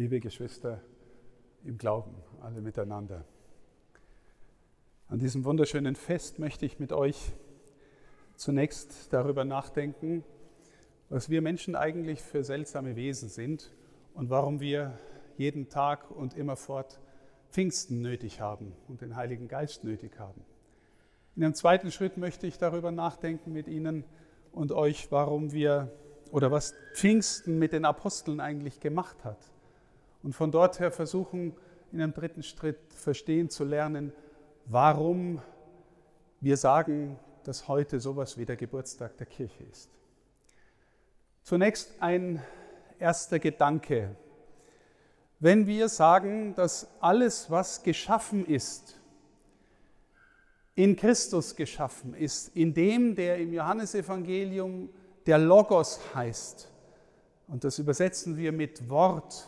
liebe Geschwister im Glauben, alle miteinander. An diesem wunderschönen Fest möchte ich mit euch zunächst darüber nachdenken, was wir Menschen eigentlich für seltsame Wesen sind und warum wir jeden Tag und immerfort Pfingsten nötig haben und den Heiligen Geist nötig haben. In einem zweiten Schritt möchte ich darüber nachdenken mit Ihnen und euch, warum wir oder was Pfingsten mit den Aposteln eigentlich gemacht hat. Und von dort her versuchen, in einem dritten Schritt verstehen zu lernen, warum wir sagen, dass heute sowas wie der Geburtstag der Kirche ist. Zunächst ein erster Gedanke. Wenn wir sagen, dass alles, was geschaffen ist, in Christus geschaffen ist, in dem, der im Johannesevangelium der Logos heißt. Und das übersetzen wir mit Wort.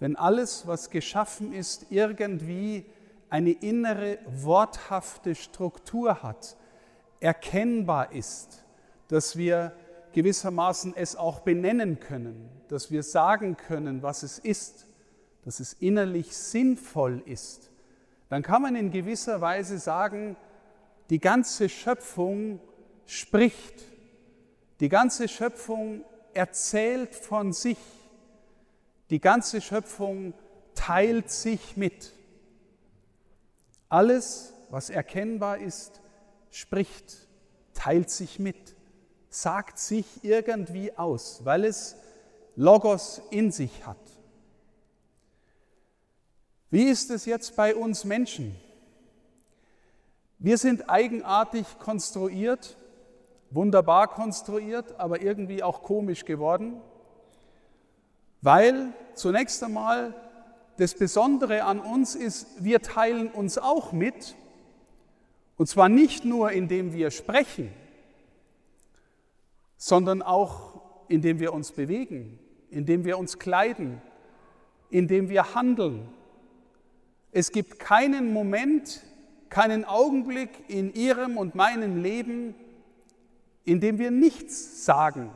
Wenn alles, was geschaffen ist, irgendwie eine innere worthafte Struktur hat, erkennbar ist, dass wir gewissermaßen es auch benennen können, dass wir sagen können, was es ist, dass es innerlich sinnvoll ist, dann kann man in gewisser Weise sagen, die ganze Schöpfung spricht die ganze Schöpfung erzählt von sich. Die ganze Schöpfung teilt sich mit. Alles, was erkennbar ist, spricht, teilt sich mit, sagt sich irgendwie aus, weil es Logos in sich hat. Wie ist es jetzt bei uns Menschen? Wir sind eigenartig konstruiert wunderbar konstruiert, aber irgendwie auch komisch geworden, weil zunächst einmal das Besondere an uns ist, wir teilen uns auch mit, und zwar nicht nur indem wir sprechen, sondern auch indem wir uns bewegen, indem wir uns kleiden, indem wir handeln. Es gibt keinen Moment, keinen Augenblick in Ihrem und meinem Leben, indem wir nichts sagen.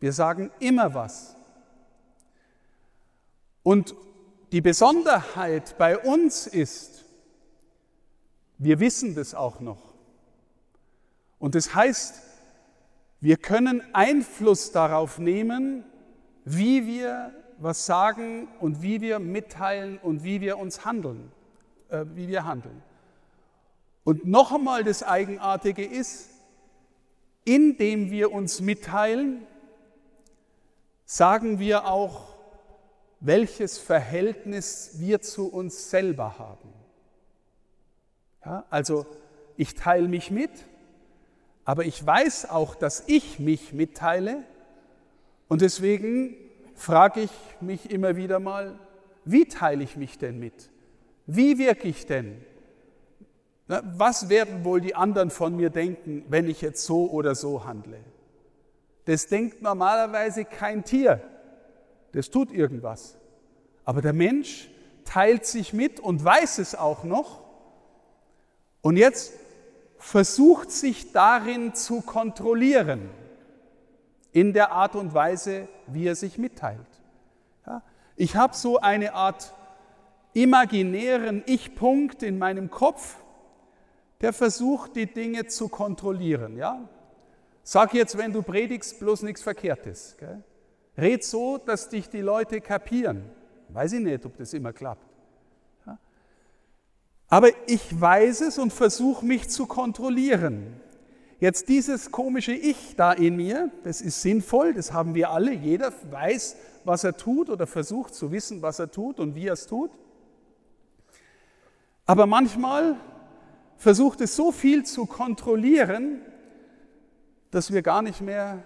Wir sagen immer was. Und die Besonderheit bei uns ist, wir wissen das auch noch. Und das heißt, wir können Einfluss darauf nehmen, wie wir was sagen und wie wir mitteilen und wie wir uns handeln, äh, wie wir handeln. Und noch einmal das Eigenartige ist, indem wir uns mitteilen, sagen wir auch, welches Verhältnis wir zu uns selber haben. Ja, also ich teile mich mit, aber ich weiß auch, dass ich mich mitteile und deswegen frage ich mich immer wieder mal, wie teile ich mich denn mit? Wie wirke ich denn? Was werden wohl die anderen von mir denken, wenn ich jetzt so oder so handle? Das denkt normalerweise kein Tier. Das tut irgendwas. Aber der Mensch teilt sich mit und weiß es auch noch. Und jetzt versucht sich darin zu kontrollieren, in der Art und Weise, wie er sich mitteilt. Ja, ich habe so eine Art imaginären Ich-Punkt in meinem Kopf, der versucht, die Dinge zu kontrollieren. Ja? Sag jetzt, wenn du predigst, bloß nichts Verkehrtes. Gell? Red so, dass dich die Leute kapieren. Weiß ich nicht, ob das immer klappt. Ja? Aber ich weiß es und versuche mich zu kontrollieren. Jetzt dieses komische Ich da in mir, das ist sinnvoll, das haben wir alle. Jeder weiß, was er tut oder versucht zu wissen, was er tut und wie er es tut. Aber manchmal versucht es so viel zu kontrollieren, dass wir gar nicht mehr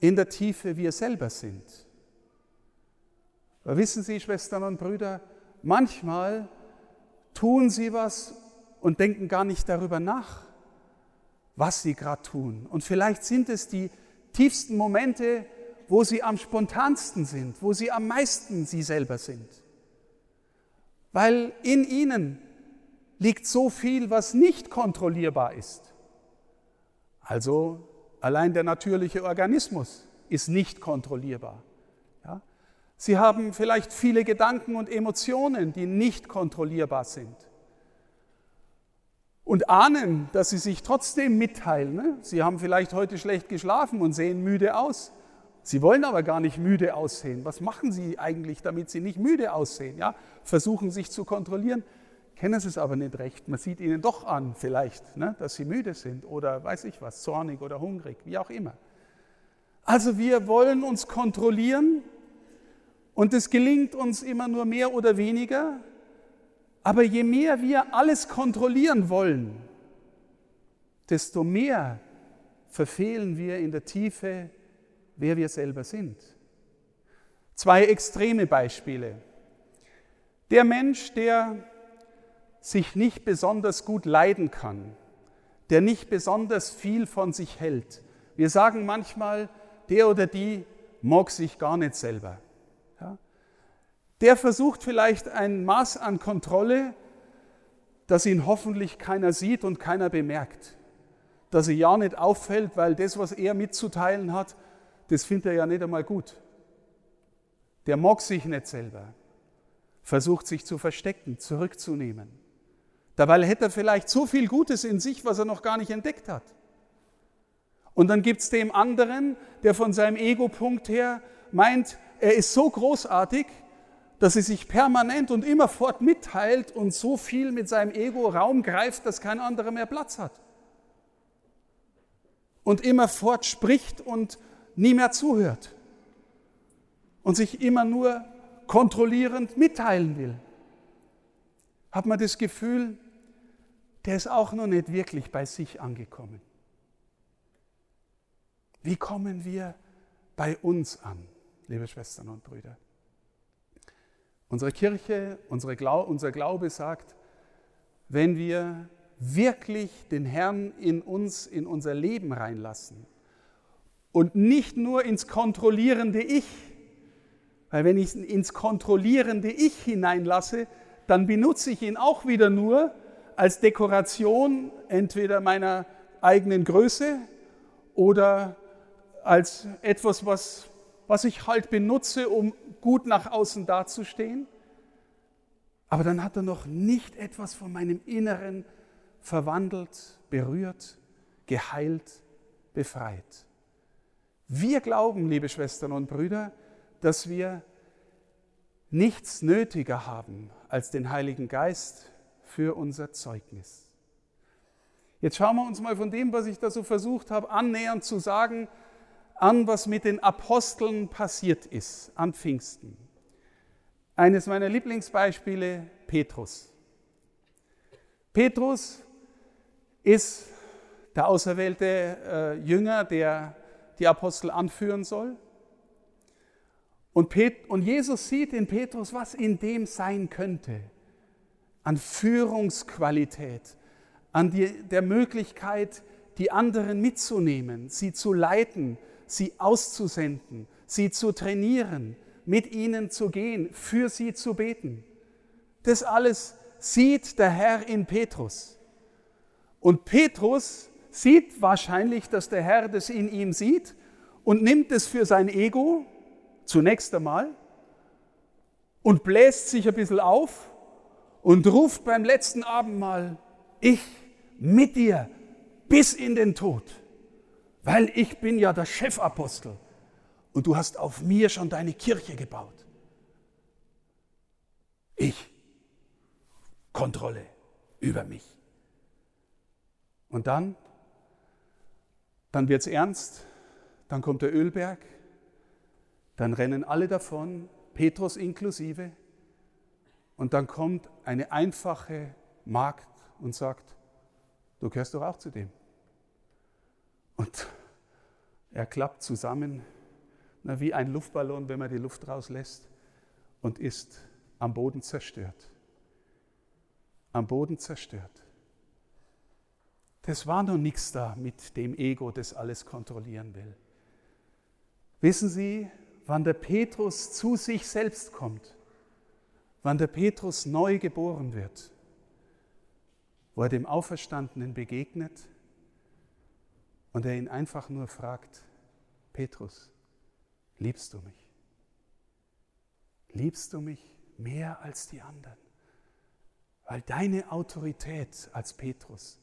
in der Tiefe wir selber sind. Aber wissen Sie, Schwestern und Brüder, manchmal tun Sie was und denken gar nicht darüber nach, was Sie gerade tun. Und vielleicht sind es die tiefsten Momente, wo Sie am spontansten sind, wo Sie am meisten Sie selber sind. Weil in Ihnen liegt so viel, was nicht kontrollierbar ist. Also allein der natürliche Organismus ist nicht kontrollierbar. Ja? Sie haben vielleicht viele Gedanken und Emotionen, die nicht kontrollierbar sind. Und ahnen, dass sie sich trotzdem mitteilen. Ne? Sie haben vielleicht heute schlecht geschlafen und sehen müde aus. Sie wollen aber gar nicht müde aussehen. Was machen Sie eigentlich, damit Sie nicht müde aussehen? Ja? Versuchen sich zu kontrollieren, kennen Sie es aber nicht recht. Man sieht Ihnen doch an, vielleicht, ne, dass Sie müde sind oder weiß ich was, zornig oder hungrig, wie auch immer. Also wir wollen uns kontrollieren und es gelingt uns immer nur mehr oder weniger. Aber je mehr wir alles kontrollieren wollen, desto mehr verfehlen wir in der Tiefe, wer wir selber sind. Zwei extreme Beispiele. Der Mensch, der sich nicht besonders gut leiden kann, der nicht besonders viel von sich hält. Wir sagen manchmal, der oder die mag sich gar nicht selber der versucht vielleicht ein Maß an Kontrolle, dass ihn hoffentlich keiner sieht und keiner bemerkt. Dass er ja nicht auffällt, weil das, was er mitzuteilen hat, das findet er ja nicht einmal gut. Der mag sich nicht selber, versucht sich zu verstecken, zurückzunehmen. Dabei hätte er vielleicht so viel Gutes in sich, was er noch gar nicht entdeckt hat. Und dann gibt es dem anderen, der von seinem Ego-Punkt her meint, er ist so großartig, dass er sich permanent und immerfort mitteilt und so viel mit seinem Ego Raum greift, dass kein anderer mehr Platz hat. Und immerfort spricht und nie mehr zuhört. Und sich immer nur kontrollierend mitteilen will. Hat man das Gefühl, der ist auch noch nicht wirklich bei sich angekommen. Wie kommen wir bei uns an, liebe Schwestern und Brüder? Unsere Kirche, unsere Glau unser Glaube sagt, wenn wir wirklich den Herrn in uns, in unser Leben reinlassen und nicht nur ins kontrollierende Ich, weil wenn ich ins kontrollierende Ich hineinlasse, dann benutze ich ihn auch wieder nur als Dekoration entweder meiner eigenen Größe oder als etwas, was, was ich halt benutze, um gut nach außen dazustehen, aber dann hat er noch nicht etwas von meinem Inneren verwandelt, berührt, geheilt, befreit. Wir glauben, liebe Schwestern und Brüder, dass wir nichts nötiger haben als den Heiligen Geist für unser Zeugnis. Jetzt schauen wir uns mal von dem, was ich da so versucht habe, annähernd zu sagen, an, was mit den Aposteln passiert ist an Pfingsten. Eines meiner Lieblingsbeispiele, Petrus. Petrus ist der auserwählte äh, Jünger, der die Apostel anführen soll. Und, Pet und Jesus sieht in Petrus, was in dem sein könnte, an Führungsqualität, an die, der Möglichkeit, die anderen mitzunehmen, sie zu leiten, sie auszusenden, sie zu trainieren, mit ihnen zu gehen, für sie zu beten. Das alles sieht der Herr in Petrus. Und Petrus sieht wahrscheinlich, dass der Herr das in ihm sieht und nimmt es für sein Ego zunächst einmal und bläst sich ein bisschen auf und ruft beim letzten Abendmahl, ich mit dir bis in den Tod weil ich bin ja der Chefapostel und du hast auf mir schon deine Kirche gebaut. Ich, Kontrolle über mich. Und dann, dann wird es ernst, dann kommt der Ölberg, dann rennen alle davon, Petrus inklusive, und dann kommt eine einfache Magd und sagt, du gehörst doch auch zu dem. Und er klappt zusammen, na, wie ein Luftballon, wenn man die Luft rauslässt, und ist am Boden zerstört. Am Boden zerstört. Das war noch nichts da mit dem Ego, das alles kontrollieren will. Wissen Sie, wann der Petrus zu sich selbst kommt, wann der Petrus neu geboren wird, wo er dem Auferstandenen begegnet und er ihn einfach nur fragt, Petrus, liebst du mich? liebst du mich mehr als die anderen? Weil deine Autorität als Petrus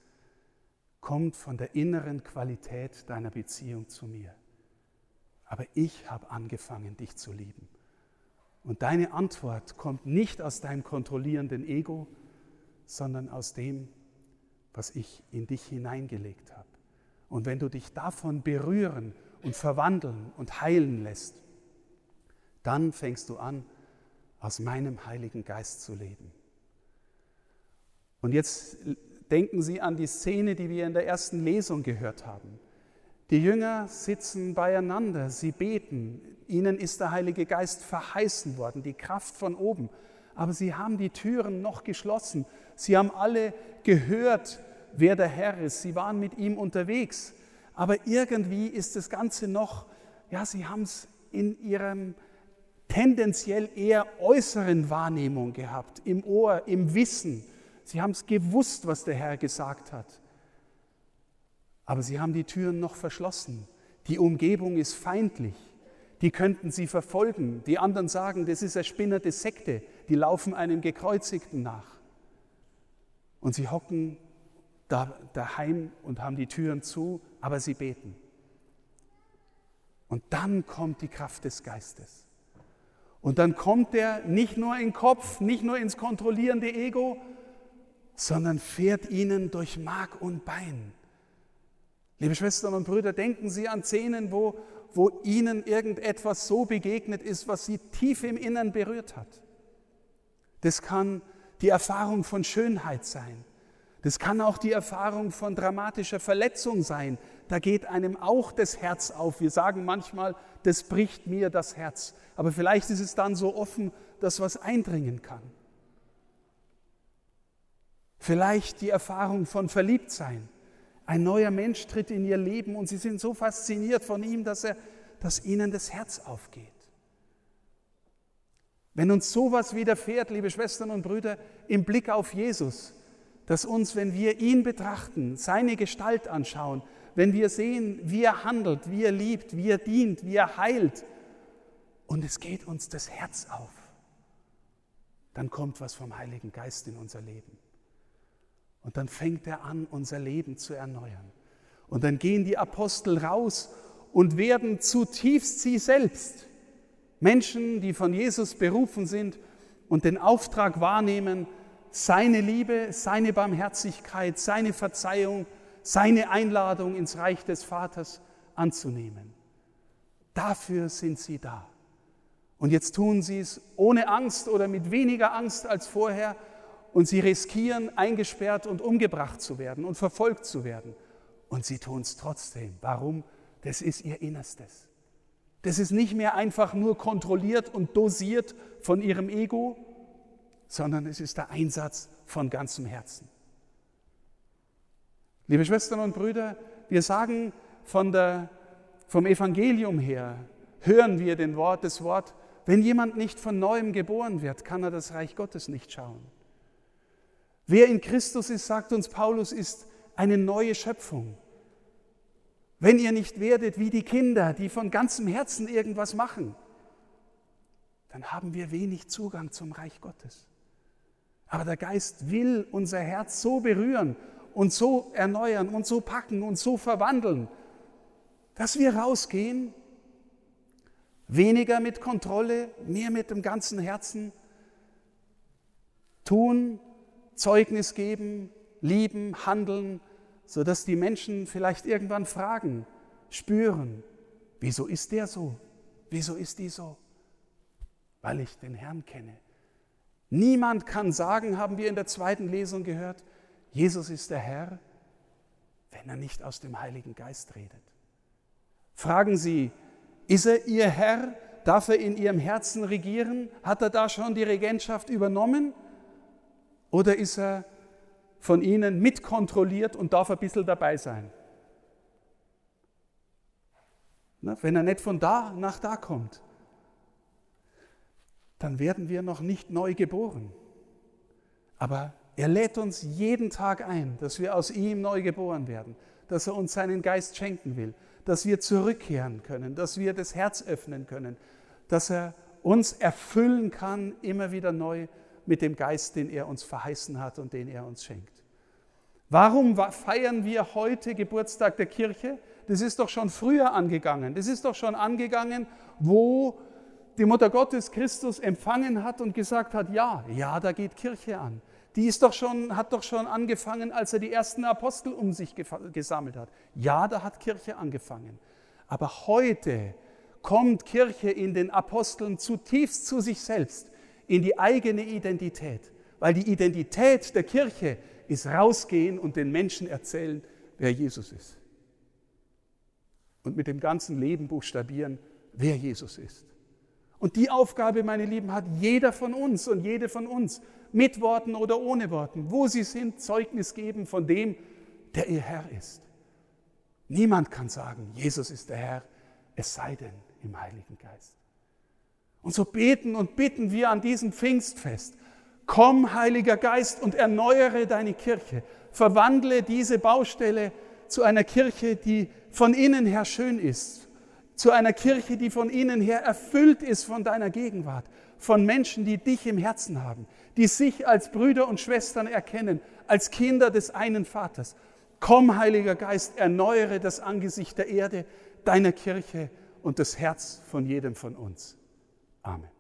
kommt von der inneren Qualität deiner Beziehung zu mir. Aber ich habe angefangen, dich zu lieben. Und deine Antwort kommt nicht aus deinem kontrollierenden Ego, sondern aus dem, was ich in dich hineingelegt habe. Und wenn du dich davon berühren und verwandeln und heilen lässt, dann fängst du an, aus meinem Heiligen Geist zu leben. Und jetzt denken Sie an die Szene, die wir in der ersten Lesung gehört haben. Die Jünger sitzen beieinander, sie beten, ihnen ist der Heilige Geist verheißen worden, die Kraft von oben. Aber sie haben die Türen noch geschlossen. Sie haben alle gehört, wer der Herr ist. Sie waren mit ihm unterwegs. Aber irgendwie ist das Ganze noch, ja, sie haben es in ihrem tendenziell eher äußeren Wahrnehmung gehabt, im Ohr, im Wissen. Sie haben es gewusst, was der Herr gesagt hat. Aber sie haben die Türen noch verschlossen. Die Umgebung ist feindlich. Die könnten sie verfolgen. Die anderen sagen, das ist eine spinnerte Sekte. Die laufen einem Gekreuzigten nach. Und sie hocken da, daheim und haben die Türen zu, aber sie beten. Und dann kommt die Kraft des Geistes. Und dann kommt er nicht nur in den Kopf, nicht nur ins kontrollierende Ego, sondern fährt ihnen durch Mark und Bein. Liebe Schwestern und Brüder, denken Sie an Szenen, wo, wo Ihnen irgendetwas so begegnet ist, was Sie tief im Innern berührt hat. Das kann die Erfahrung von Schönheit sein. Das kann auch die Erfahrung von dramatischer Verletzung sein. Da geht einem auch das Herz auf. Wir sagen manchmal, das bricht mir das Herz. Aber vielleicht ist es dann so offen, dass was eindringen kann. Vielleicht die Erfahrung von Verliebtsein. Ein neuer Mensch tritt in ihr Leben und sie sind so fasziniert von ihm, dass, er, dass ihnen das Herz aufgeht. Wenn uns sowas widerfährt, liebe Schwestern und Brüder, im Blick auf Jesus, dass uns, wenn wir ihn betrachten, seine Gestalt anschauen, wenn wir sehen, wie er handelt, wie er liebt, wie er dient, wie er heilt, und es geht uns das Herz auf, dann kommt was vom Heiligen Geist in unser Leben. Und dann fängt er an, unser Leben zu erneuern. Und dann gehen die Apostel raus und werden zutiefst sie selbst. Menschen, die von Jesus berufen sind und den Auftrag wahrnehmen, seine Liebe, seine Barmherzigkeit, seine Verzeihung, seine Einladung ins Reich des Vaters anzunehmen. Dafür sind sie da. Und jetzt tun sie es ohne Angst oder mit weniger Angst als vorher, und sie riskieren, eingesperrt und umgebracht zu werden und verfolgt zu werden. Und sie tun es trotzdem. Warum? Das ist ihr Innerstes. Das ist nicht mehr einfach nur kontrolliert und dosiert von ihrem Ego, sondern es ist der Einsatz von ganzem Herzen. Liebe Schwestern und Brüder, wir sagen von der, vom Evangelium her, hören wir den Wort, das Wort, wenn jemand nicht von neuem geboren wird, kann er das Reich Gottes nicht schauen. Wer in Christus ist, sagt uns Paulus, ist eine neue Schöpfung. Wenn ihr nicht werdet wie die Kinder, die von ganzem Herzen irgendwas machen, dann haben wir wenig Zugang zum Reich Gottes. Aber der Geist will unser Herz so berühren und so erneuern und so packen und so verwandeln, dass wir rausgehen, weniger mit Kontrolle, mehr mit dem ganzen Herzen, tun, Zeugnis geben, lieben, handeln, sodass die Menschen vielleicht irgendwann fragen, spüren, wieso ist der so? Wieso ist die so? Weil ich den Herrn kenne. Niemand kann sagen, haben wir in der zweiten Lesung gehört, Jesus ist der Herr, wenn er nicht aus dem Heiligen Geist redet. Fragen Sie, ist er Ihr Herr? Darf er in Ihrem Herzen regieren? Hat er da schon die Regentschaft übernommen? Oder ist er von ihnen mitkontrolliert und darf ein bisschen dabei sein? wenn er nicht von da nach da kommt, dann werden wir noch nicht neu geboren. Aber er lädt uns jeden Tag ein, dass wir aus ihm neu geboren werden, dass er uns seinen Geist schenken will, dass wir zurückkehren können, dass wir das Herz öffnen können, dass er uns erfüllen kann, immer wieder neu mit dem Geist, den er uns verheißen hat und den er uns schenkt. Warum feiern wir heute Geburtstag der Kirche? Das ist doch schon früher angegangen. Das ist doch schon angegangen, wo die Mutter Gottes Christus empfangen hat und gesagt hat, ja, ja, da geht Kirche an. Die ist doch schon, hat doch schon angefangen, als er die ersten Apostel um sich gesammelt hat. Ja, da hat Kirche angefangen. Aber heute kommt Kirche in den Aposteln zutiefst zu sich selbst, in die eigene Identität. Weil die Identität der Kirche ist rausgehen und den Menschen erzählen, wer Jesus ist. Und mit dem ganzen Leben buchstabieren, wer Jesus ist. Und die Aufgabe, meine Lieben, hat jeder von uns und jede von uns, mit Worten oder ohne Worten, wo sie sind, Zeugnis geben von dem, der ihr Herr ist. Niemand kann sagen, Jesus ist der Herr, es sei denn im Heiligen Geist. Und so beten und bitten wir an diesem Pfingstfest. Komm, Heiliger Geist, und erneuere deine Kirche. Verwandle diese Baustelle zu einer Kirche, die von innen her schön ist. Zu einer Kirche, die von innen her erfüllt ist von deiner Gegenwart. Von Menschen, die dich im Herzen haben. Die sich als Brüder und Schwestern erkennen. Als Kinder des einen Vaters. Komm, Heiliger Geist, erneuere das Angesicht der Erde deiner Kirche und das Herz von jedem von uns. Amen.